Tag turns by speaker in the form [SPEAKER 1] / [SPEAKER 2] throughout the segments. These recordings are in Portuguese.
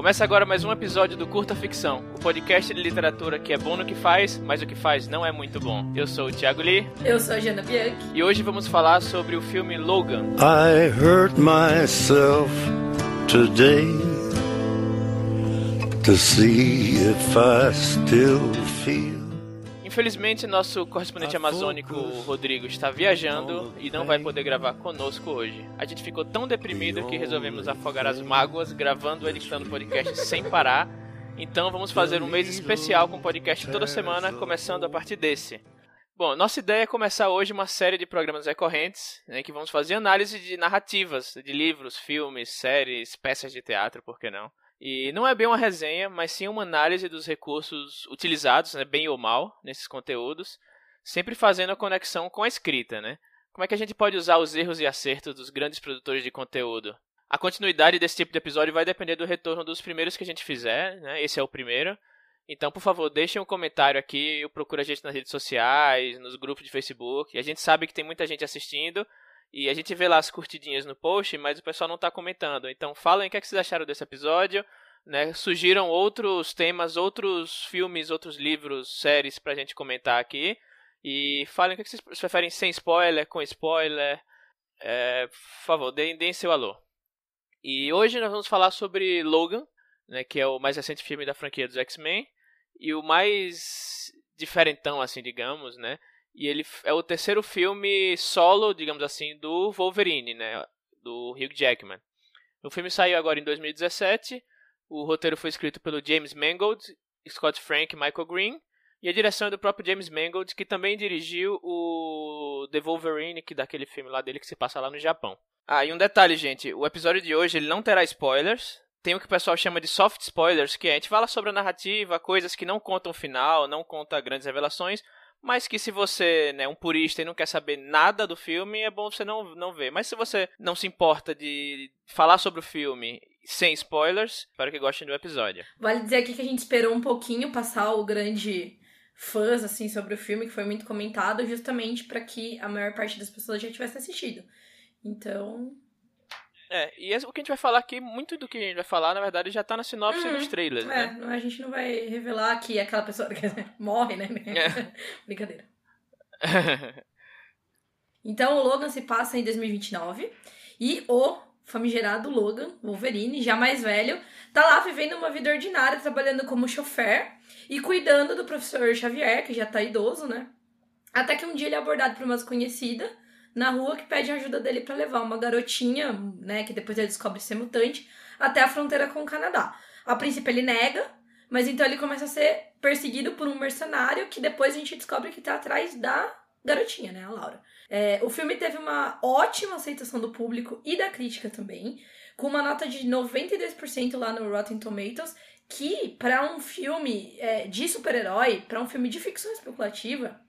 [SPEAKER 1] Começa agora mais um episódio do Curta Ficção, o podcast de literatura que é bom no que faz, mas o que faz não é muito bom. Eu sou o Thiago Lee.
[SPEAKER 2] Eu sou a Jana Bianchi.
[SPEAKER 1] E hoje vamos falar sobre o filme Logan.
[SPEAKER 3] I hurt myself today to see if I still feel.
[SPEAKER 1] Infelizmente, nosso correspondente amazônico, Rodrigo, está viajando e não vai poder gravar conosco hoje. A gente ficou tão deprimido que resolvemos afogar as mágoas gravando e editando podcast sem parar. Então vamos fazer um mês especial com podcast toda semana, começando a partir desse. Bom, nossa ideia é começar hoje uma série de programas recorrentes, né, que vamos fazer análise de narrativas, de livros, filmes, séries, peças de teatro, por que não? E não é bem uma resenha, mas sim uma análise dos recursos utilizados, né, bem ou mal, nesses conteúdos, sempre fazendo a conexão com a escrita, né? Como é que a gente pode usar os erros e acertos dos grandes produtores de conteúdo? A continuidade desse tipo de episódio vai depender do retorno dos primeiros que a gente fizer, né? Esse é o primeiro. Então, por favor, deixem um comentário aqui, eu procuro a gente nas redes sociais, nos grupos de Facebook. A gente sabe que tem muita gente assistindo, e a gente vê lá as curtidinhas no post, mas o pessoal não está comentando. Então falem o que, é que vocês acharam desse episódio. Né? Sugiram outros temas, outros filmes, outros livros, séries pra gente comentar aqui. E falem o que, é que vocês preferem sem spoiler, com spoiler. É, por favor, deem, deem seu alô. E hoje nós vamos falar sobre Logan, né, que é o mais recente filme da franquia dos X-Men. E o mais diferentão, assim, digamos, né? E ele é o terceiro filme solo, digamos assim, do Wolverine, né? Do Hugh Jackman. O filme saiu agora em 2017. O roteiro foi escrito pelo James Mangold, Scott Frank e Michael Green. E a direção é do próprio James Mangold, que também dirigiu o The Wolverine, que daquele filme lá dele que se passa lá no Japão. Ah, e um detalhe, gente. O episódio de hoje ele não terá spoilers. Tem o que o pessoal chama de soft spoilers, que é, a gente fala sobre a narrativa, coisas que não contam o final, não conta grandes revelações, mas que se você é né, um purista e não quer saber nada do filme, é bom você não, não ver. Mas se você não se importa de falar sobre o filme sem spoilers, espero que gostem do episódio.
[SPEAKER 2] Vale dizer aqui que a gente esperou um pouquinho passar o grande fãs assim sobre o filme, que foi muito comentado, justamente para que a maior parte das pessoas já tivesse assistido. Então,
[SPEAKER 1] é, e o que a gente vai falar aqui, muito do que a gente vai falar, na verdade, já tá na sinopse uhum, dos trailers,
[SPEAKER 2] é,
[SPEAKER 1] né?
[SPEAKER 2] A gente não vai revelar que aquela pessoa morre, né? É. Brincadeira. então, o Logan se passa em 2029 e o famigerado Logan, Wolverine, já mais velho, tá lá vivendo uma vida ordinária, trabalhando como chofer e cuidando do professor Xavier, que já tá idoso, né? Até que um dia ele é abordado por uma desconhecida na rua que pede ajuda dele para levar uma garotinha, né, que depois ele descobre ser mutante, até a fronteira com o Canadá. A princípio ele nega, mas então ele começa a ser perseguido por um mercenário que depois a gente descobre que tá atrás da garotinha, né, a Laura. É, o filme teve uma ótima aceitação do público e da crítica também, com uma nota de 92% lá no Rotten Tomatoes, que para um filme é, de super-herói, para um filme de ficção especulativa,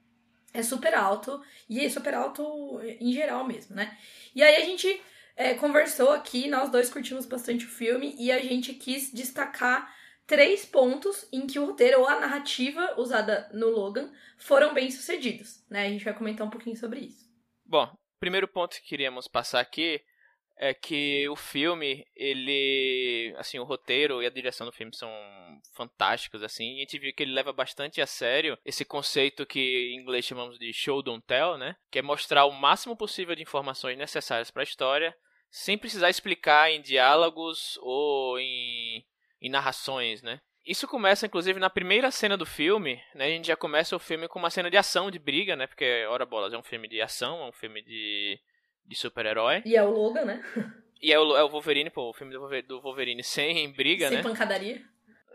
[SPEAKER 2] é super alto, e é super alto em geral mesmo, né? E aí a gente é, conversou aqui, nós dois curtimos bastante o filme, e a gente quis destacar três pontos em que o roteiro ou a narrativa usada no Logan foram bem sucedidos, né? A gente vai comentar um pouquinho sobre isso.
[SPEAKER 1] Bom, primeiro ponto que queríamos passar aqui é que o filme, ele, assim, o roteiro e a direção do filme são fantásticos, assim, e a gente viu que ele leva bastante a sério esse conceito que em inglês chamamos de show don't tell, né? Que é mostrar o máximo possível de informações necessárias para a história, sem precisar explicar em diálogos ou em, em narrações, né? Isso começa, inclusive, na primeira cena do filme, né? A gente já começa o filme com uma cena de ação, de briga, né? Porque, ora bolas, é um filme de ação, é um filme de de super-herói.
[SPEAKER 2] E é o Logan, né?
[SPEAKER 1] E é o, é o Wolverine, pô, o filme do Wolverine sem briga,
[SPEAKER 2] sem
[SPEAKER 1] né?
[SPEAKER 2] Sem pancadaria.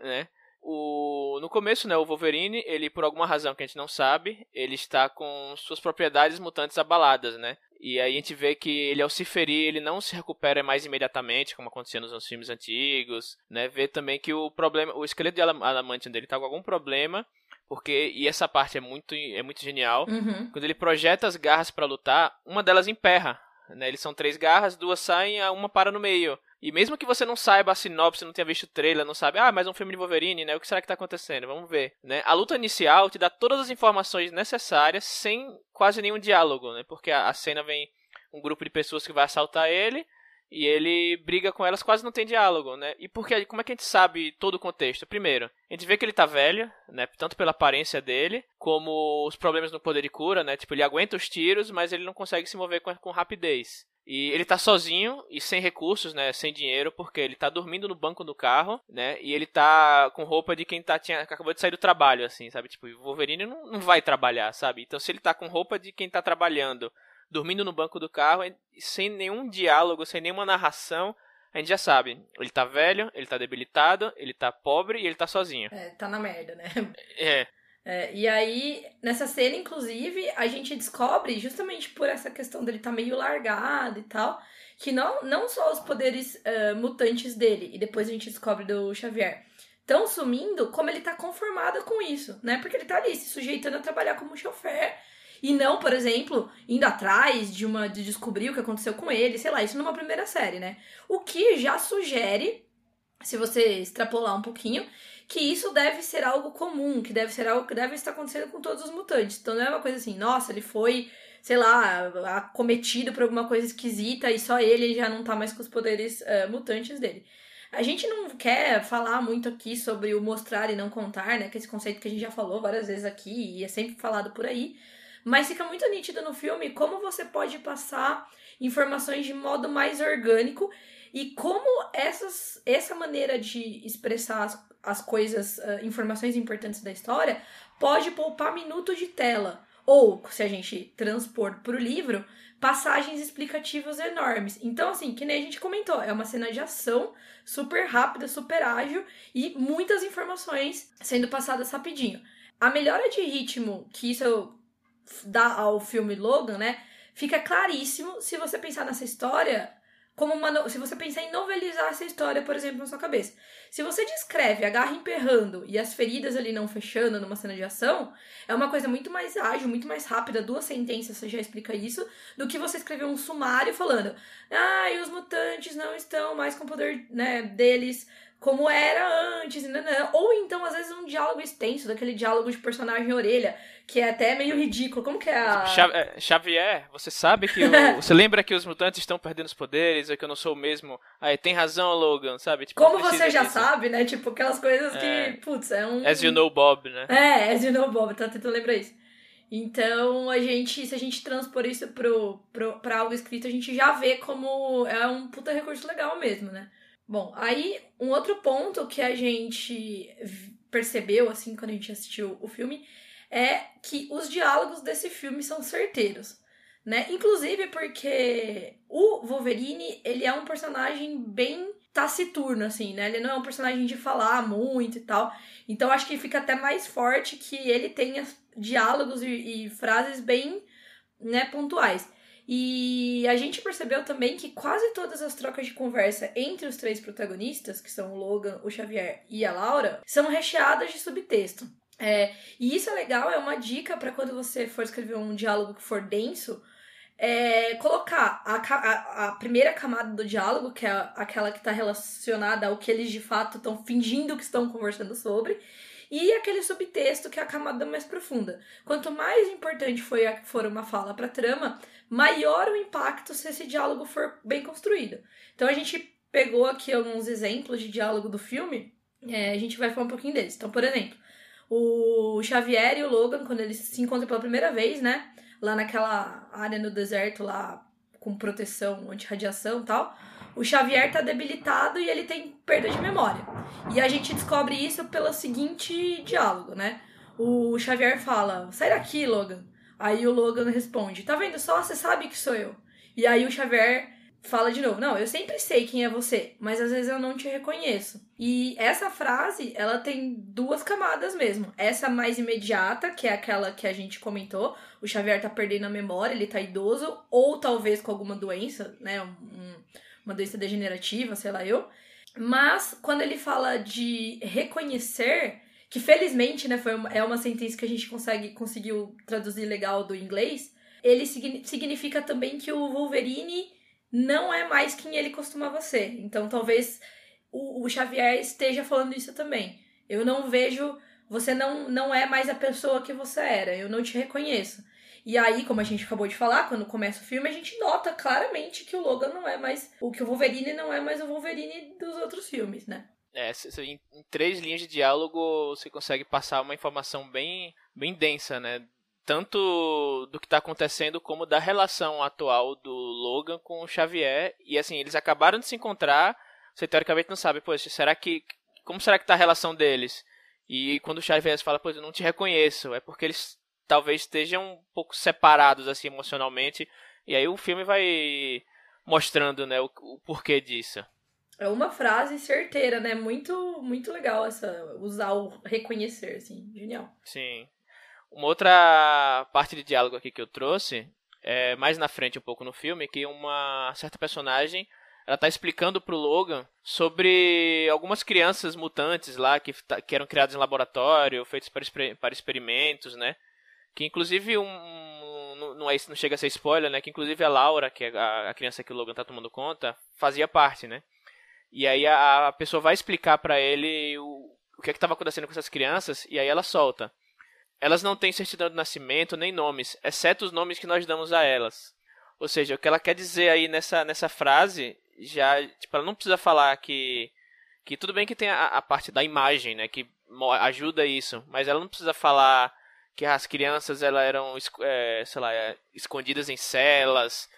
[SPEAKER 1] Né? O, no começo, né, o Wolverine, ele por alguma razão que a gente não sabe, ele está com suas propriedades mutantes abaladas, né? E aí a gente vê que ele ao se ferir, ele não se recupera mais imediatamente, como acontecia nos filmes antigos, né? Vê também que o problema, o esqueleto de adamantium dele tá com algum problema, porque e essa parte é muito é muito genial.
[SPEAKER 2] Uhum.
[SPEAKER 1] Quando ele projeta as garras para lutar, uma delas emperra, né? Eles são três garras, duas saem, uma para no meio. E mesmo que você não saiba a sinopse, não tenha visto o trailer, não sabe, ah, mais um filme de Wolverine, né? O que será que tá acontecendo? Vamos ver, né? A luta inicial te dá todas as informações necessárias sem quase nenhum diálogo, né? Porque a, a cena vem um grupo de pessoas que vai assaltar ele E ele briga com elas, quase não tem diálogo, né? E porque, como é que a gente sabe todo o contexto? Primeiro, a gente vê que ele tá velho, né? Tanto pela aparência dele, como os problemas no poder de cura, né? Tipo, ele aguenta os tiros, mas ele não consegue se mover com, com rapidez. E ele tá sozinho e sem recursos, né? Sem dinheiro, porque ele tá dormindo no banco do carro, né? E ele tá com roupa de quem tá, tinha, acabou de sair do trabalho, assim, sabe? Tipo, o Wolverine não, não vai trabalhar, sabe? Então, se ele tá com roupa de quem tá trabalhando, dormindo no banco do carro, sem nenhum diálogo, sem nenhuma narração, a gente já sabe. Ele tá velho, ele tá debilitado, ele tá pobre e ele tá sozinho.
[SPEAKER 2] É, tá na merda, né?
[SPEAKER 1] É.
[SPEAKER 2] É, e aí, nessa cena, inclusive, a gente descobre, justamente por essa questão dele tá meio largado e tal, que não, não só os poderes uh, mutantes dele, e depois a gente descobre do Xavier, estão sumindo, como ele tá conformado com isso, né? Porque ele tá ali se sujeitando a trabalhar como chofer, e não, por exemplo, indo atrás de uma de descobrir o que aconteceu com ele, sei lá, isso numa primeira série, né? O que já sugere, se você extrapolar um pouquinho, que isso deve ser algo comum, que deve ser algo que deve estar acontecendo com todos os mutantes. Então não é uma coisa assim, nossa, ele foi, sei lá, acometido por alguma coisa esquisita e só ele já não tá mais com os poderes uh, mutantes dele. A gente não quer falar muito aqui sobre o mostrar e não contar, né? Que é esse conceito que a gente já falou várias vezes aqui e é sempre falado por aí. Mas fica muito nítido no filme como você pode passar informações de modo mais orgânico e como essas, essa maneira de expressar as, as coisas, uh, informações importantes da história, pode poupar minutos de tela. Ou, se a gente transpor para o livro, passagens explicativas enormes. Então, assim, que nem a gente comentou, é uma cena de ação super rápida, super ágil e muitas informações sendo passadas rapidinho. A melhora de ritmo que isso dá ao filme Logan, né? Fica claríssimo se você pensar nessa história como uma. Se você pensar em novelizar essa história, por exemplo, na sua cabeça. Se você descreve a garra emperrando e as feridas ali não fechando numa cena de ação, é uma coisa muito mais ágil, muito mais rápida, duas sentenças você já explica isso, do que você escrever um sumário falando, ah, e os mutantes não estão mais com o poder né, deles como era antes, ou então às vezes um diálogo extenso, daquele diálogo de personagem orelha, que é até meio ridículo. Como que é a.
[SPEAKER 1] É, Xavier, você sabe que. O... você lembra que os mutantes estão perdendo os poderes, é que eu não sou o mesmo. Aí tem razão, Logan, sabe?
[SPEAKER 2] Tipo, Como você já disso. sabe, né? Tipo, aquelas coisas é. que. Putz, é um.
[SPEAKER 1] As you know Bob, né?
[SPEAKER 2] É, as you know Bob, tá tentando lembrar isso. Então, a gente, se a gente transpor isso pro, pro, pra algo escrito, a gente já vê como é um puta recurso legal mesmo, né? Bom, aí um outro ponto que a gente percebeu, assim, quando a gente assistiu o filme, é que os diálogos desse filme são certeiros, né? Inclusive porque o Wolverine, ele é um personagem bem taciturno, assim, né? Ele não é um personagem de falar muito e tal. Então acho que fica até mais forte que ele tenha diálogos e, e frases bem, né, pontuais. E a gente percebeu também que quase todas as trocas de conversa entre os três protagonistas, que são o Logan, o Xavier e a Laura, são recheadas de subtexto. É, e isso é legal, é uma dica para quando você for escrever um diálogo que for denso, é, colocar a, a, a, primeira camada do diálogo, que é aquela que está relacionada ao que eles de fato estão fingindo que estão conversando sobre, e aquele subtexto que é a camada mais profunda. Quanto mais importante foi a, for uma fala para trama, maior o impacto se esse diálogo for bem construído. Então a gente pegou aqui alguns exemplos de diálogo do filme, é, a gente vai falar um pouquinho deles. Então, por exemplo, o Xavier e o Logan, quando eles se encontram pela primeira vez, né? Lá naquela área no deserto, lá com proteção anti-radiação e tal. O Xavier tá debilitado e ele tem perda de memória. E a gente descobre isso pelo seguinte diálogo, né? O Xavier fala: sai daqui, Logan. Aí o Logan responde: tá vendo só? Você sabe que sou eu. E aí o Xavier fala de novo: Não, eu sempre sei quem é você, mas às vezes eu não te reconheço. E essa frase, ela tem duas camadas mesmo. Essa mais imediata, que é aquela que a gente comentou: o Xavier tá perdendo a memória, ele tá idoso, ou talvez com alguma doença, né? Um, uma doença degenerativa, sei lá eu. Mas quando ele fala de reconhecer, que felizmente, né, foi uma, é uma sentença que a gente consegue conseguiu traduzir legal do inglês, ele significa também que o Wolverine não é mais quem ele costumava ser. Então talvez o, o Xavier esteja falando isso também. Eu não vejo. Você não, não é mais a pessoa que você era. Eu não te reconheço. E aí, como a gente acabou de falar, quando começa o filme, a gente nota claramente que o Logan não é mais. O que o Wolverine não é mais o Wolverine dos outros filmes, né?
[SPEAKER 1] É, em, três linhas de diálogo você consegue passar uma informação bem, bem densa, né? Tanto do que está acontecendo como da relação atual do Logan com o Xavier. E assim, eles acabaram de se encontrar. Você teoricamente não sabe, poxa, será que. Como será que tá a relação deles? E quando o Xavier fala, pois eu não te reconheço, é porque eles talvez estejam um pouco separados assim emocionalmente. E aí o filme vai mostrando, né, o, o porquê disso.
[SPEAKER 2] É uma frase certeira, né? Muito, muito legal essa usar o reconhecer, assim, genial.
[SPEAKER 1] Sim. Uma outra parte de diálogo aqui que eu trouxe é mais na frente um pouco no filme que uma certa personagem ela tá explicando pro Logan sobre algumas crianças mutantes lá que, que eram criadas em laboratório, feitas para, para experimentos, né? Que inclusive um. Não, é, não chega a ser spoiler, né? Que inclusive a Laura, que é a, a criança que o Logan tá tomando conta, fazia parte, né? E aí a, a pessoa vai explicar para ele o, o que é que estava acontecendo com essas crianças, e aí ela solta. Elas não têm certidão de nascimento nem nomes, exceto os nomes que nós damos a elas. Ou seja, o que ela quer dizer aí nessa, nessa frase, já, tipo, ela não precisa falar que que tudo bem que tem a, a parte da imagem, né, que ajuda isso, mas ela não precisa falar que as crianças elas eram, é, sei lá, é, escondidas em celas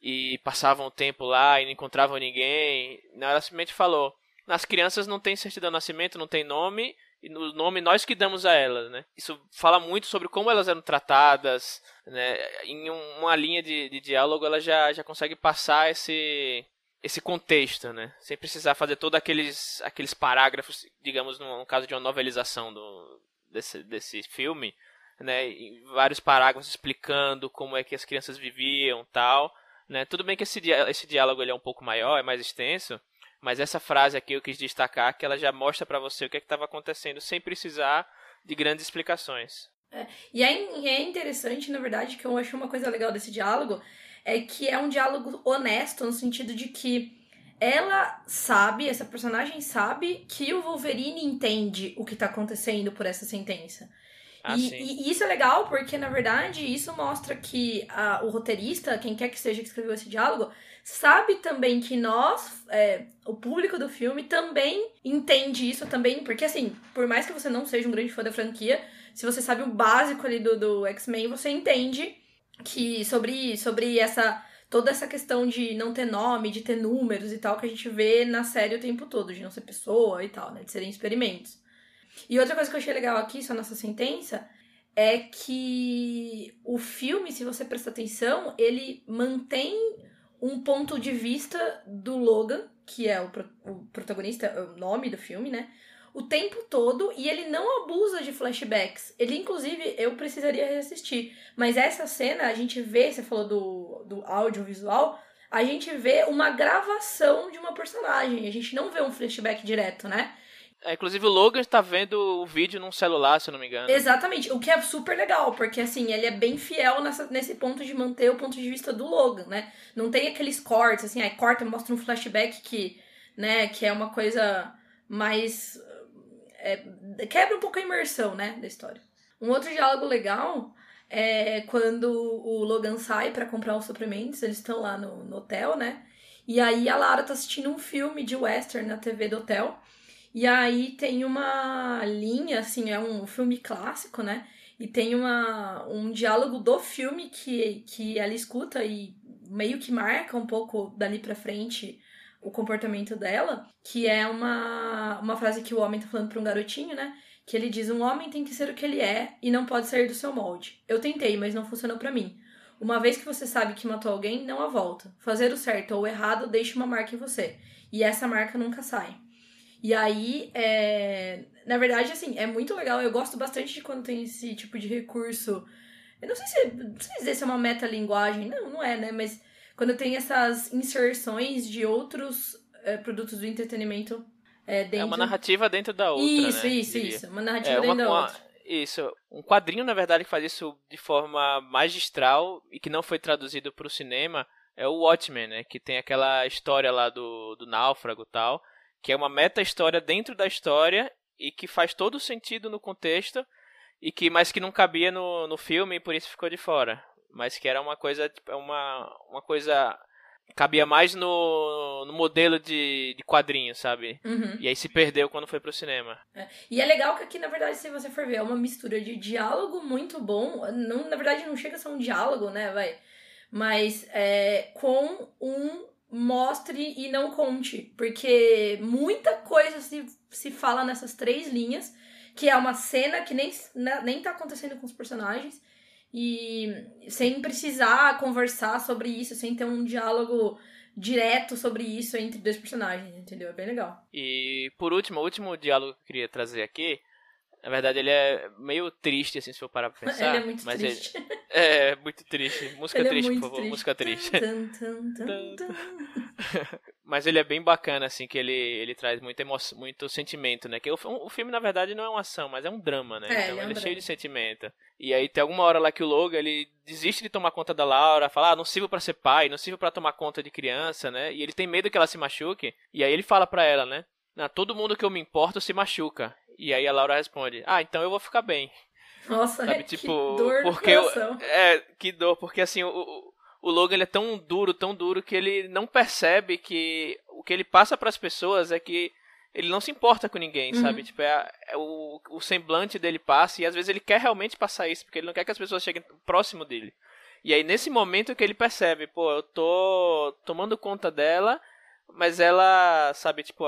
[SPEAKER 1] e passavam o tempo lá e não encontravam ninguém. Ela simplesmente falou: as crianças não têm certidão de nascimento, não tem nome e no nome nós que damos a elas, né? Isso fala muito sobre como elas eram tratadas, né? Em uma linha de, de diálogo ela já, já consegue passar esse esse contexto, né? Sem precisar fazer todos aqueles aqueles parágrafos, digamos no, no caso de uma novelização do desse, desse filme, né, vários parágrafos explicando como é que as crianças viviam tal. Né? Tudo bem que esse, esse diálogo ele é um pouco maior, é mais extenso, mas essa frase aqui eu quis destacar que ela já mostra para você o que é estava acontecendo sem precisar de grandes explicações.
[SPEAKER 2] É, e é, é interessante, na verdade, que eu acho uma coisa legal desse diálogo é que é um diálogo honesto no sentido de que ela sabe, essa personagem sabe que o Wolverine entende o que está acontecendo por essa sentença. Ah, e, e, isso é legal porque, na verdade, isso mostra que a, o roteirista, quem quer que seja que escreveu esse diálogo, sabe também que nós, é, o público do filme, também entende isso também. Porque, assim, por mais que você não seja um grande fã da franquia, se você sabe o básico ali do, do X-Men, você entende que sobre, sobre essa toda essa questão de não ter nome, de ter números e tal, que a gente vê na série o tempo todo, de não ser pessoa e tal, né? De serem experimentos. E outra coisa que eu achei legal aqui, só nessa sentença, é que o filme, se você prestar atenção, ele mantém um ponto de vista do Logan, que é o, pro, o protagonista, o nome do filme, né? O tempo todo e ele não abusa de flashbacks. Ele, inclusive, eu precisaria reassistir. Mas essa cena, a gente vê, você falou do, do audiovisual, a gente vê uma gravação de uma personagem. A gente não vê um flashback direto, né?
[SPEAKER 1] É, inclusive o Logan está vendo o vídeo num celular, se eu não me engano.
[SPEAKER 2] Exatamente, o que é super legal, porque assim, ele é bem fiel nessa, nesse ponto de manter o ponto de vista do Logan, né? Não tem aqueles cortes, assim, aí corta e mostra um flashback que, né, que é uma coisa mais. É, quebra um pouco a imersão, né, da história. Um outro diálogo legal é quando o Logan sai para comprar os suprimentos, eles estão lá no, no hotel, né? E aí a Lara tá assistindo um filme de western na TV do hotel. E aí tem uma linha, assim, é um filme clássico, né? E tem uma, um diálogo do filme que, que ela escuta e meio que marca um pouco dali pra frente o comportamento dela, que é uma, uma frase que o homem tá falando pra um garotinho, né? Que ele diz: Um homem tem que ser o que ele é e não pode sair do seu molde. Eu tentei, mas não funcionou para mim. Uma vez que você sabe que matou alguém, não há volta. Fazer o certo ou o errado deixa uma marca em você. E essa marca nunca sai. E aí, é... na verdade, assim, é muito legal. Eu gosto bastante de quando tem esse tipo de recurso. Eu não sei se, não sei dizer se é uma metalinguagem. Não, não é, né? Mas quando tem essas inserções de outros é, produtos do entretenimento é, dentro... É
[SPEAKER 1] uma narrativa dentro da outra,
[SPEAKER 2] Isso,
[SPEAKER 1] né?
[SPEAKER 2] isso, isso. Uma narrativa é, uma, dentro da uma, outra.
[SPEAKER 1] Isso. Um quadrinho, na verdade, que faz isso de forma magistral e que não foi traduzido para o cinema é o Watchmen, né? Que tem aquela história lá do, do náufrago e tal que é uma meta-história dentro da história e que faz todo sentido no contexto e que mas que não cabia no, no filme e por isso ficou de fora. mas que era uma coisa, tipo, é uma, uma coisa cabia mais no, no modelo de, de quadrinho, sabe?
[SPEAKER 2] Uhum.
[SPEAKER 1] E aí se perdeu quando foi pro cinema.
[SPEAKER 2] É. E é legal que aqui, na verdade, se você for ver, é uma mistura de diálogo muito bom. Não, na verdade, não chega a ser um diálogo, né, vai? Mas é, com um mostre e não conte. Porque muita coisa se, se fala nessas três linhas, que é uma cena que nem, né, nem tá acontecendo com os personagens. E sem precisar conversar sobre isso, sem ter um diálogo direto sobre isso entre dois personagens, entendeu? É bem legal.
[SPEAKER 1] E por último, o último diálogo que eu queria trazer aqui na verdade, ele é meio triste, assim, se for parar pra pensar.
[SPEAKER 2] Ele é muito
[SPEAKER 1] mas
[SPEAKER 2] triste.
[SPEAKER 1] Ele... É, muito triste. Música
[SPEAKER 2] ele
[SPEAKER 1] triste,
[SPEAKER 2] é
[SPEAKER 1] por favor.
[SPEAKER 2] triste.
[SPEAKER 1] Música triste.
[SPEAKER 2] Tum, tum, tum, tum.
[SPEAKER 1] mas ele é bem bacana, assim, que ele, ele traz muito, emo... muito sentimento, né? Que o, o filme, na verdade, não é uma ação, mas é um drama, né?
[SPEAKER 2] É,
[SPEAKER 1] então
[SPEAKER 2] ele é um
[SPEAKER 1] ele é cheio de sentimento. E aí tem alguma hora lá que o Logan, ele desiste de tomar conta da Laura, fala, ah, não sirvo pra ser pai, não sirvo pra tomar conta de criança, né? E ele tem medo que ela se machuque. E aí ele fala pra ela, né? "Não, todo mundo que eu me importo se machuca. E aí a Laura responde, ah, então eu vou ficar bem.
[SPEAKER 2] Nossa,
[SPEAKER 1] Sabe,
[SPEAKER 2] que
[SPEAKER 1] tipo,
[SPEAKER 2] dor
[SPEAKER 1] porque eu-. É, que dor, porque assim, o, o, Logan ele é tão duro, tão duro que ele não percebe que o que ele passa pras pessoas é que ele não se importa com ninguém,
[SPEAKER 2] Uhum.
[SPEAKER 1] sabe? Tipo, é, é o, o semblante dele passa e às vezes ele quer realmente passar isso, porque ele não quer que as pessoas cheguem próximo dele. E aí nesse momento que ele percebe, pô, eu tô tomando conta dela, mas ela, sabe, tipo,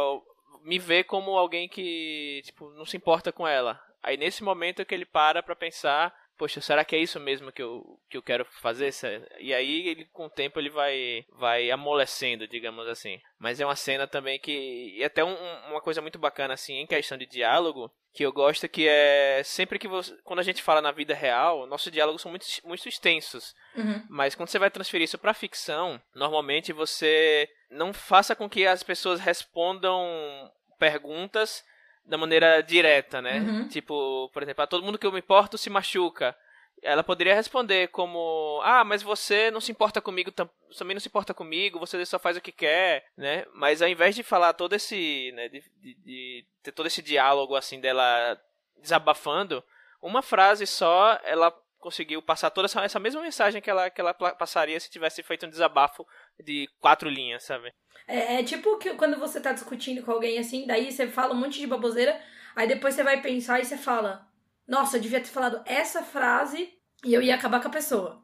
[SPEAKER 1] me vê como alguém que, tipo, não se importa com ela. Aí nesse momento que ele para pra pensar, poxa, será que é isso mesmo que eu, que eu quero fazer? E aí ele, com o tempo ele vai vai amolecendo, digamos assim. Mas é uma cena também que e até um- uma coisa muito bacana assim em questão de diálogo, que eu gosto que é sempre que você, quando a gente fala na vida real, nossos diálogos são muito muito extensos.
[SPEAKER 2] Uhum.
[SPEAKER 1] Mas quando você vai transferir isso pra ficção, normalmente você não faça com que as pessoas respondam perguntas da maneira direta, né?
[SPEAKER 2] Uhum.
[SPEAKER 1] Tipo, por exemplo, a todo mundo que eu me importo se machuca. Ela poderia responder como: Ah, mas você não se importa comigo, tam- também não se importa comigo, você só faz o que quer, né? Mas ao invés de falar todo esse. Né, de, de- de ter todo esse diálogo assim dela desabafando, uma frase só ela conseguiu passar toda essa, essa mesma mensagem que ela, que ela passaria se tivesse feito um desabafo de quatro linhas, sabe?
[SPEAKER 2] É, é tipo que quando você tá discutindo com alguém assim, daí você fala um monte de baboseira, aí depois você vai pensar e você fala: Nossa, eu devia ter falado essa frase e eu ia acabar com a pessoa.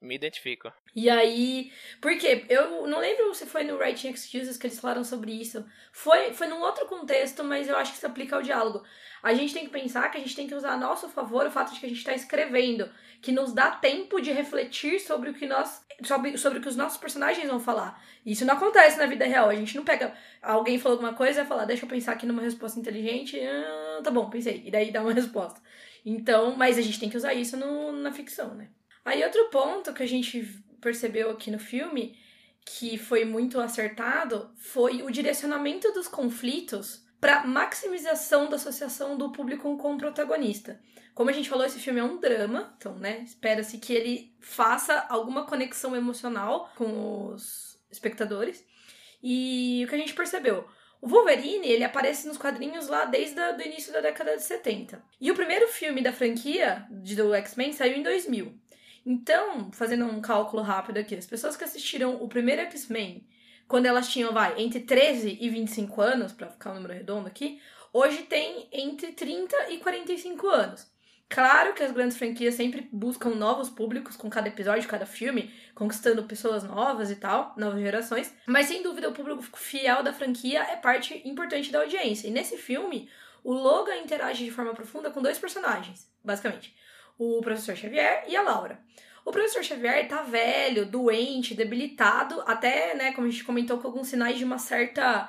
[SPEAKER 1] Me identifico.
[SPEAKER 2] E aí. Porque eu não lembro se foi no Writing Excuses que eles falaram sobre isso. Foi, foi num outro contexto, mas eu acho que se aplica ao diálogo. A gente tem que pensar que a gente tem que usar a nosso favor o fato de que a gente está escrevendo, que nos dá tempo de refletir sobre o que nós. sobre, sobre o que os nossos personagens vão falar. Isso não acontece na vida real. A gente não pega. Alguém falou alguma coisa e vai falar, deixa eu pensar aqui numa resposta inteligente. Ah, tá bom, pensei. E daí dá uma resposta. Então, mas a gente tem que usar isso no- na ficção, né? Aí outro ponto que a gente percebeu aqui no filme, que foi muito acertado, foi o direcionamento dos conflitos para maximização da associação do público com o protagonista. Como a gente falou, esse filme é um drama, então, né, espera-se que ele faça alguma conexão emocional com os espectadores. E o que a gente percebeu? O Wolverine, ele aparece nos quadrinhos lá desde o início da década de 70. E o primeiro filme da franquia de do X-Men saiu em 2000. Então, fazendo um cálculo rápido aqui, as pessoas que assistiram o primeiro X-Men, quando elas tinham, vai, entre 13 e 25 anos, pra ficar um número redondo aqui, hoje tem entre 30 e 45 anos. Claro que as grandes franquias sempre buscam novos públicos com cada episódio, cada filme, conquistando pessoas novas e tal, novas gerações. Mas sem dúvida o público fiel da franquia é parte importante da audiência. E nesse filme, o Logan interage de forma profunda com dois personagens, basicamente. O professor Xavier e a Laura. O professor Xavier tá velho, doente, debilitado, até, né, como a gente comentou, com alguns sinais de uma certa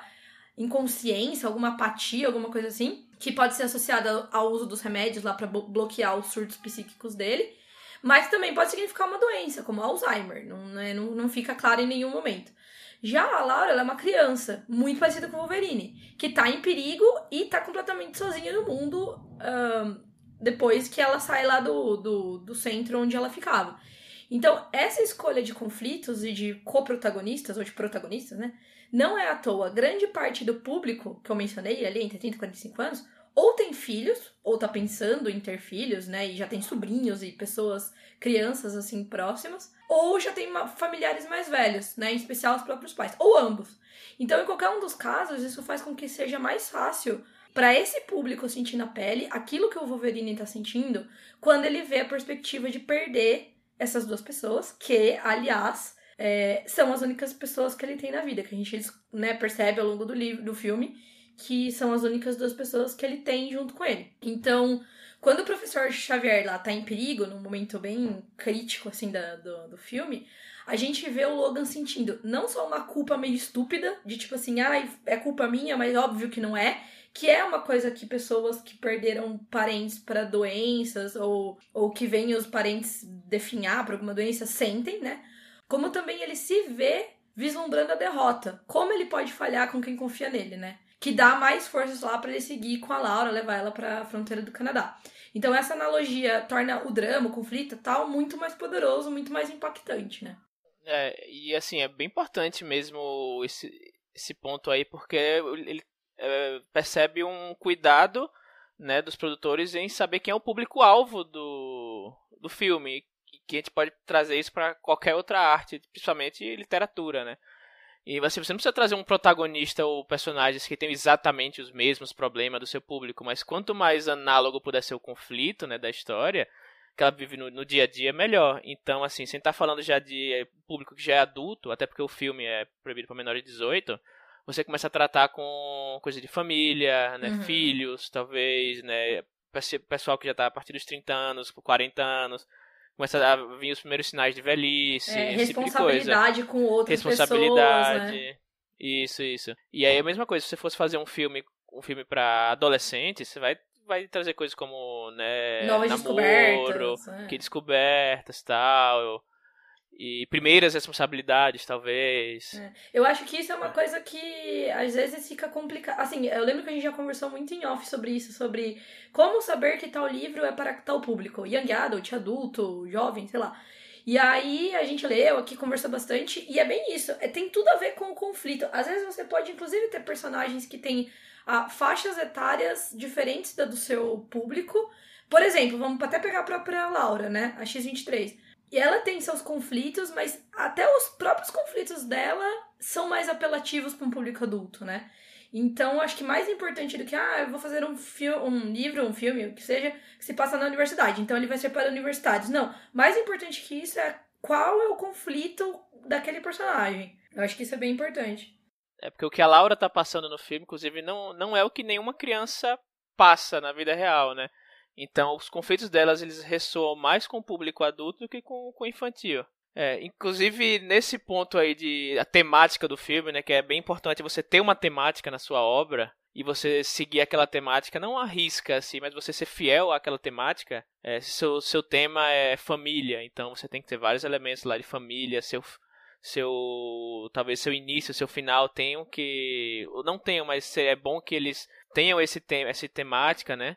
[SPEAKER 2] inconsciência, alguma apatia, alguma coisa assim, que pode ser associada ao uso dos remédios lá para bloquear os surtos psíquicos dele. Mas também pode significar uma doença, como Alzheimer, não, né, não, não fica claro em nenhum momento. Já a Laura, ela é uma criança, muito parecida com o Wolverine, que tá em perigo e tá completamente sozinha no mundo depois que ela sai lá do, do, do centro onde ela ficava. Então, essa escolha de conflitos e de coprotagonistas, ou de protagonistas, né? Não é à toa. Grande parte do público que eu mencionei ali, entre 30 e 45 anos, ou tem filhos, ou tá pensando em ter filhos, né? E já tem sobrinhos e pessoas, crianças assim próximas, ou já tem familiares mais velhos, né? Em especial os próprios pais, ou ambos. Então, em qualquer um dos casos, isso faz com que seja mais fácil para esse público sentir na pele aquilo que o Wolverine tá sentindo quando ele vê a perspectiva de perder essas duas pessoas, que, aliás, é, são as únicas pessoas que ele tem na vida, que a gente né, percebe ao longo do livro, do filme, que são as únicas duas pessoas que ele tem junto com ele. Então, quando o professor Xavier lá tá em perigo, num momento bem crítico, assim, da, do, do filme, a gente vê o Logan sentindo não só uma culpa meio estúpida, de tipo assim, ah, é culpa minha, mas óbvio que não é, que é uma coisa que pessoas que perderam parentes para doenças ou, ou que vêm os parentes definhar por alguma doença sentem, né? Como também ele se vê vislumbrando a derrota. Como ele pode falhar com quem confia nele, né? Que dá mais forças lá para ele seguir com a Laura, levar ela para a fronteira do Canadá. Então essa analogia torna o drama, o conflito tal muito mais poderoso, muito mais impactante, né?
[SPEAKER 1] É, e assim, é bem importante mesmo esse, esse ponto aí, porque ele é, percebe um cuidado né, dos produtores em saber quem é o público-alvo do, do filme. E que a gente pode trazer isso para qualquer outra arte, principalmente literatura, né? E você, você não precisa trazer um protagonista ou personagens que tenham exatamente os mesmos problemas do seu público, mas quanto mais análogo puder ser o conflito né, da história, que ela vive no, no, dia a dia, melhor. Então, assim, sem estar tá falando já de público que já é adulto, até porque o filme é proibido para menores de 18, você começa a tratar com coisa de família, né? Uhum. Filhos, talvez, né? Pessoal que já está a partir dos 30 anos, 40 anos. Começa a vir os primeiros sinais de velhice, é, esse tipo de coisa.
[SPEAKER 2] Responsabilidade com outras responsabilidade, pessoas, né?
[SPEAKER 1] Isso, isso. E aí a mesma coisa, se você fosse fazer um filme, um filme para adolescentes, você vai vai trazer coisas como, né,
[SPEAKER 2] Novas
[SPEAKER 1] namoro,
[SPEAKER 2] descobertas,
[SPEAKER 1] é. que descobertas, tal, e primeiras responsabilidades, talvez.
[SPEAKER 2] É. Eu acho que isso é uma coisa que às vezes fica complicado. Assim, eu lembro que a gente já conversou muito em off sobre isso, sobre como saber que tal livro é para tal público, young adult, adulto, jovem, sei lá. E aí a gente leu aqui, conversou bastante, e é bem isso. É, tem tudo a ver com o conflito. Às vezes você pode, inclusive, ter personagens que têm ah, faixas etárias diferentes da do seu público. Por exemplo, vamos até pegar a própria Laura, né? A X23 e ela tem seus conflitos, mas até os próprios conflitos dela são mais apelativos para um público adulto, né? Então, acho que mais importante do que, ah, eu vou fazer um, um livro, um filme, o que seja, que se passa na universidade. Então, ele vai ser para universidades. Não. Mais importante que isso é qual é o conflito daquele personagem. Eu acho que isso é bem importante.
[SPEAKER 1] É porque o que a Laura tá passando no filme, inclusive, não, não é o que nenhuma criança passa na vida real, né? Então, os conflitos delas eles ressoam mais com o público adulto do que com, o infantil. É, inclusive, nesse ponto aí de a temática do filme, né, que é bem importante você ter uma temática na sua obra e você seguir aquela temática, não arrisca assim, mas você ser fiel àquela temática. É, seu, seu tema é família, então você tem que ter vários elementos lá de família, seu seu talvez seu início, seu final tenham que não tenham, mas é bom que eles tenham esse tema, essa temática, né?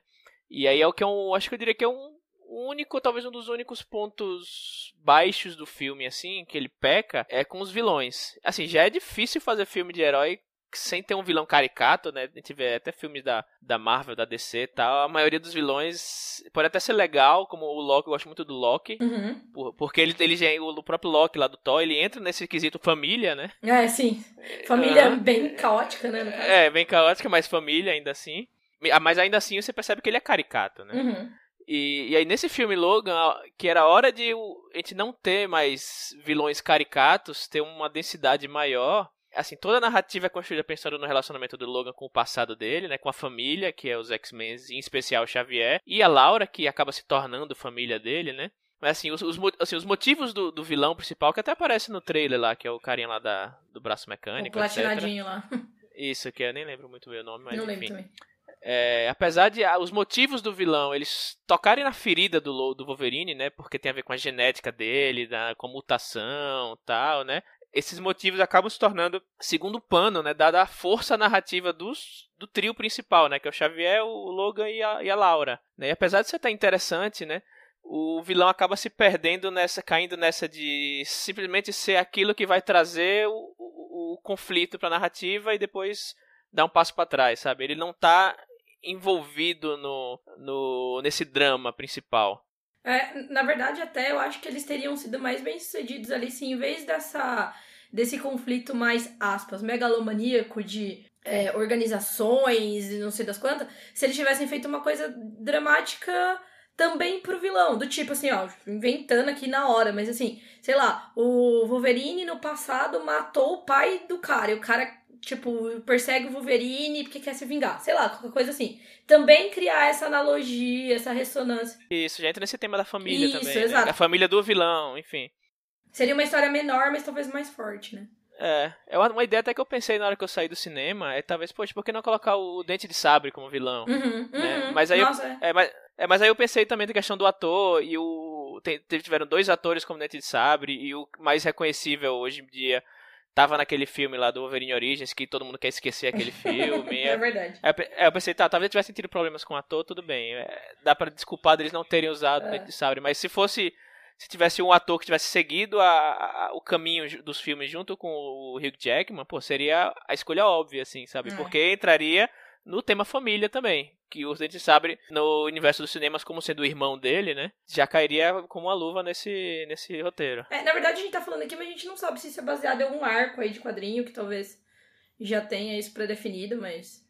[SPEAKER 1] E aí é o que eu acho que eu diria que é um único, talvez um dos únicos pontos baixos do filme, assim, que ele peca, é com os vilões. Assim, já é difícil fazer filme de herói sem ter um vilão caricato, né? A gente vê até filmes da, da Marvel, da DC e tal. A maioria dos vilões pode até ser legal, como o Loki, eu gosto muito do Loki.
[SPEAKER 2] Uhum.
[SPEAKER 1] Por, porque ele, ele já, o próprio Loki lá do Thor, ele entra nesse quesito família, né?
[SPEAKER 2] É, sim. Família uhum. bem caótica, né?
[SPEAKER 1] É, bem caótica, mas família ainda assim. Ah, mas ainda assim você percebe que ele é caricato, né?
[SPEAKER 2] Uhum.
[SPEAKER 1] E, e aí nesse filme Logan, que era hora de a gente não ter mais vilões caricatos, ter uma densidade maior. Assim, toda a narrativa é construída pensando no relacionamento do Logan com o passado dele, né? Com a família, que é os X-Men, em especial Xavier. E a Laura, que acaba se tornando família dele, né? Mas assim, os, os, assim, os motivos do, do, vilão principal, que até aparece no trailer lá, que é o carinha lá da, do braço mecânico. O
[SPEAKER 2] platinadinho etc. lá.
[SPEAKER 1] Isso, que eu nem lembro muito bem o nome, mas
[SPEAKER 2] não
[SPEAKER 1] enfim.
[SPEAKER 2] Lembro também.
[SPEAKER 1] É, apesar de ah, os motivos do vilão eles tocarem na ferida do, do Wolverine, né? Porque tem a ver com a genética dele, da, com a mutação tal, né? Esses motivos acabam se tornando segundo pano, né? Dada a força narrativa dos, do trio principal, né? Que é o Xavier, o Logan e a, e a Laura. Né? E apesar de ser estar interessante, né? O vilão acaba se perdendo nessa, caindo nessa de simplesmente ser aquilo que vai trazer o, o, o conflito para a narrativa e depois dar um passo para trás, sabe? Ele não tá envolvido no, no nesse drama principal.
[SPEAKER 2] É, na verdade, até eu acho que eles teriam sido mais bem sucedidos ali se em vez dessa desse conflito mais aspas megalomaníaco de é, organizações e não sei das quantas, se eles tivessem feito uma coisa dramática também pro vilão, do tipo assim, ó, inventando aqui na hora, mas assim, sei lá, o Wolverine no passado matou o pai do cara, e o cara tipo, persegue o Wolverine porque quer se vingar. Sei lá, qualquer coisa assim. Também criar essa analogia, essa ressonância.
[SPEAKER 1] Isso, já entra nesse tema da família
[SPEAKER 2] Isso,
[SPEAKER 1] também. Né?
[SPEAKER 2] exato.
[SPEAKER 1] A família do vilão, enfim.
[SPEAKER 2] Seria uma história menor, mas talvez mais forte, né?
[SPEAKER 1] É, é uma, ideia até que eu pensei na hora que eu saí do cinema, é talvez, poxa, por que não colocar o Dente de Sabre como vilão?
[SPEAKER 2] Uhum,
[SPEAKER 1] né?
[SPEAKER 2] uhum.
[SPEAKER 1] Mas aí
[SPEAKER 2] Nossa,
[SPEAKER 1] eu,
[SPEAKER 2] é.
[SPEAKER 1] é, mas, é, mas aí eu pensei também na questão do ator e o tem- tiveram dois atores como Dente de Sabre e o mais reconhecível hoje em dia tava naquele filme lá do Wolverine Origins que todo mundo quer esquecer aquele filme.
[SPEAKER 2] é
[SPEAKER 1] é,
[SPEAKER 2] verdade.
[SPEAKER 1] é, eu pe- eu pensei, tá, talvez tivessem tido problemas com o ator, tudo bem. é, dá pra desculpar deles não terem usado o
[SPEAKER 2] É.
[SPEAKER 1] Dente de Sabre, mas se fosse se tivesse um ator que tivesse seguido a- a- o caminho dos filmes junto com o Hugh Jackman, pô, seria a escolha óbvia, assim, sabe?
[SPEAKER 2] É.
[SPEAKER 1] Porque entraria no tema família também. Que o Dente de Sabre, no universo dos cinemas, como sendo o irmão dele, né? Já cairia como uma luva nesse, nesse roteiro.
[SPEAKER 2] É, na verdade, a gente tá falando aqui, mas a gente não sabe se isso é baseado em algum arco aí de quadrinho que talvez já tenha isso pré-definido, mas.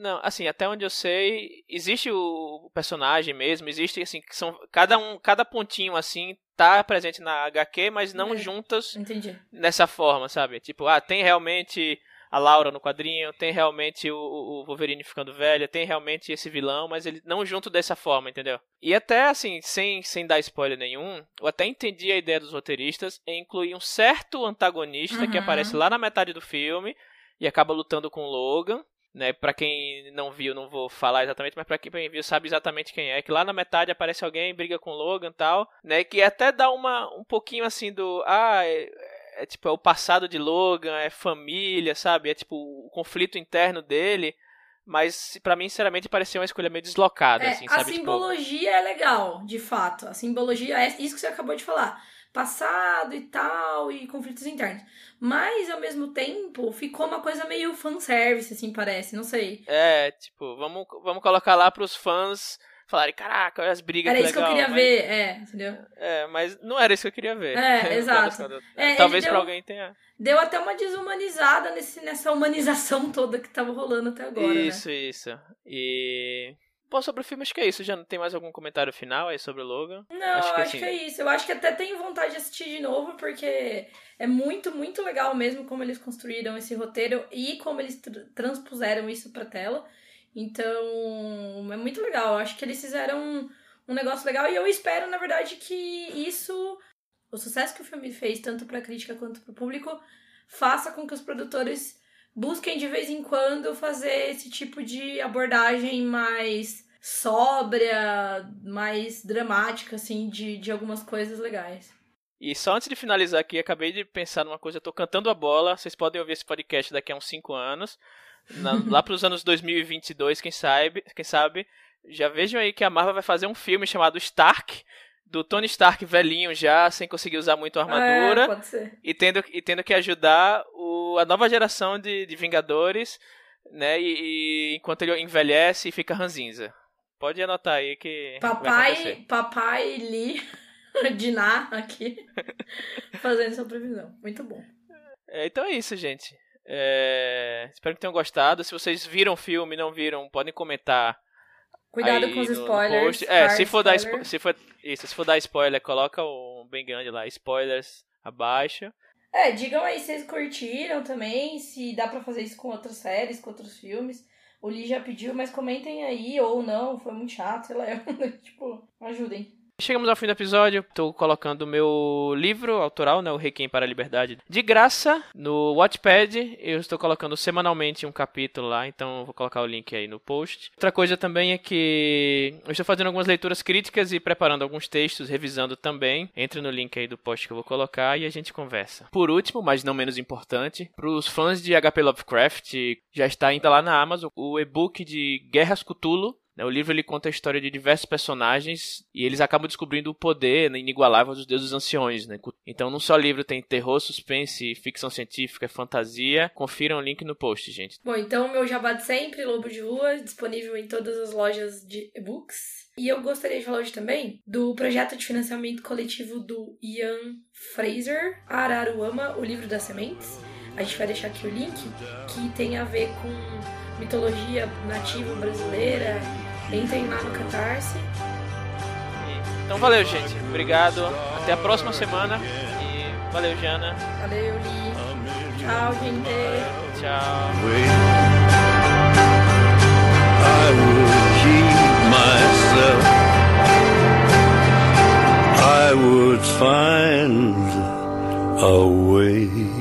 [SPEAKER 1] Não, assim, até onde eu sei, existe o personagem mesmo, existe assim, que são cada um, cada pontinho assim tá presente na HQ, mas não
[SPEAKER 2] É.
[SPEAKER 1] juntas
[SPEAKER 2] Entendi.
[SPEAKER 1] nessa forma, sabe? Tipo, ah, tem realmente a Laura no quadrinho, tem realmente o, o Wolverine ficando velho, tem realmente esse vilão, mas ele não junto dessa forma, entendeu? E até assim, sem, sem dar spoiler nenhum, eu até entendi a ideia dos roteiristas em incluir um certo antagonista que
[SPEAKER 2] Uhum.
[SPEAKER 1] aparece lá na metade do filme e acaba lutando com o Logan. Né, pra quem não viu, não vou falar exatamente, mas pra quem viu sabe exatamente quem é. Que lá na metade aparece alguém, briga com o Logan e tal, né? Que até dá uma, um pouquinho assim do. Ah, é, tipo, é o passado de Logan, é família, sabe? É tipo o conflito interno dele. Mas pra mim, sinceramente, pareceu uma escolha meio deslocada,
[SPEAKER 2] É,
[SPEAKER 1] assim,
[SPEAKER 2] a
[SPEAKER 1] sabe? Tipo,
[SPEAKER 2] simbologia é legal, de fato. A simbologia é isso que você acabou de falar. Passado e tal, e conflitos internos. Mas, ao mesmo tempo, ficou uma coisa meio fanservice, assim, parece. Não sei.
[SPEAKER 1] é, tipo, vamos, vamos colocar lá pros fãs falarem, caraca, olha as brigas
[SPEAKER 2] Era
[SPEAKER 1] que
[SPEAKER 2] isso que eu
[SPEAKER 1] legal",
[SPEAKER 2] queria
[SPEAKER 1] mas-
[SPEAKER 2] ver, é, entendeu?
[SPEAKER 1] É, mas não era isso que eu queria ver.
[SPEAKER 2] É, exato. É,
[SPEAKER 1] Talvez
[SPEAKER 2] deu-
[SPEAKER 1] pra alguém tenha.
[SPEAKER 2] Deu até uma desumanizada nesse, nessa humanização toda que tava rolando até agora, né?
[SPEAKER 1] isso, isso. E. Bom, sobre o filme, acho que é isso. Já não tem mais algum comentário final aí sobre o Logan?
[SPEAKER 2] Não,
[SPEAKER 1] Acho que
[SPEAKER 2] acho
[SPEAKER 1] assim-
[SPEAKER 2] que é isso. Eu acho que até tenho vontade de assistir de novo, porque é muito, muito legal mesmo como eles construíram esse roteiro e como eles tr- transpuseram isso pra tela. Então, é muito legal. Acho que eles fizeram um, um negócio legal e eu espero, na verdade, que isso, o sucesso que o filme fez, tanto pra crítica quanto pro público, faça com que os produtores busquem de vez em quando fazer esse tipo de abordagem mais sóbria, mais dramática, assim, de, de algumas coisas legais.
[SPEAKER 1] E só antes de finalizar aqui, acabei de pensar numa coisa. Eu tô cantando a bola. Vocês podem ouvir esse podcast daqui a uns 5 anos. Na- lá pros anos 2022, quem sabe, quem sabe. Já vejam aí que a Marvel vai fazer um filme chamado Stark. Do Tony Stark velhinho já, sem conseguir usar muito a armadura.
[SPEAKER 2] É, pode ser.
[SPEAKER 1] e tendo, e tendo que ajudar o, a nova geração de, de Vingadores, né? E, e enquanto ele envelhece e fica ranzinza. Pode anotar aí que
[SPEAKER 2] Papai, papai Lee Diná aqui fazendo sua previsão. Muito bom.
[SPEAKER 1] É, então é isso, gente. É, espero que tenham gostado. Se vocês viram o filme, não viram, podem comentar.
[SPEAKER 2] Cuidado com os
[SPEAKER 1] no- no
[SPEAKER 2] spoilers.
[SPEAKER 1] post. É, se for dar
[SPEAKER 2] spoiler.
[SPEAKER 1] spo- se for isso, se for dar spoiler, coloca um bem grande lá, spoilers abaixo.
[SPEAKER 2] É, digam aí se vocês curtiram também, se dá pra fazer isso com outras séries, com outros filmes. O Lee já pediu, mas comentem aí, ou não, foi muito chato, sei lá. tipo, ajudem.
[SPEAKER 1] Chegamos ao fim do episódio. Estou colocando o meu livro autoral, né, o Requiem para a Liberdade, de graça no Wattpad. Eu estou colocando semanalmente um capítulo lá, então vou colocar o link aí no post. Outra coisa também é que eu estou fazendo algumas leituras críticas e preparando alguns textos, revisando também. Entre no link aí do post que eu vou colocar e a gente conversa. Por último, mas não menos importante, para os fãs de HP Lovecraft, já está ainda lá na Amazon o e-book de Guerras Cthulhu? O livro ele conta a história de diversos personagens e eles acabam descobrindo o poder né, inigualável dos deuses anciões. Né? Então, num só livro tem terror, suspense, ficção científica, fantasia. Confiram o link no post, gente.
[SPEAKER 2] Bom, então meu jabá de sempre, Lobo de Rua, disponível em todas as lojas de e-books. E eu gostaria de falar hoje também do projeto de financiamento coletivo do Ian Fraser, Araruama, o livro das sementes. A gente vai deixar aqui o link, que tem a ver com mitologia nativa brasileira. Entrem lá no Catarse.
[SPEAKER 1] Então valeu, gente. Obrigado. Até a próxima semana. E valeu, Jana.
[SPEAKER 2] Valeu, Li. Tchau, gente.
[SPEAKER 1] Tchau.
[SPEAKER 3] I would keep myself. I would find a way.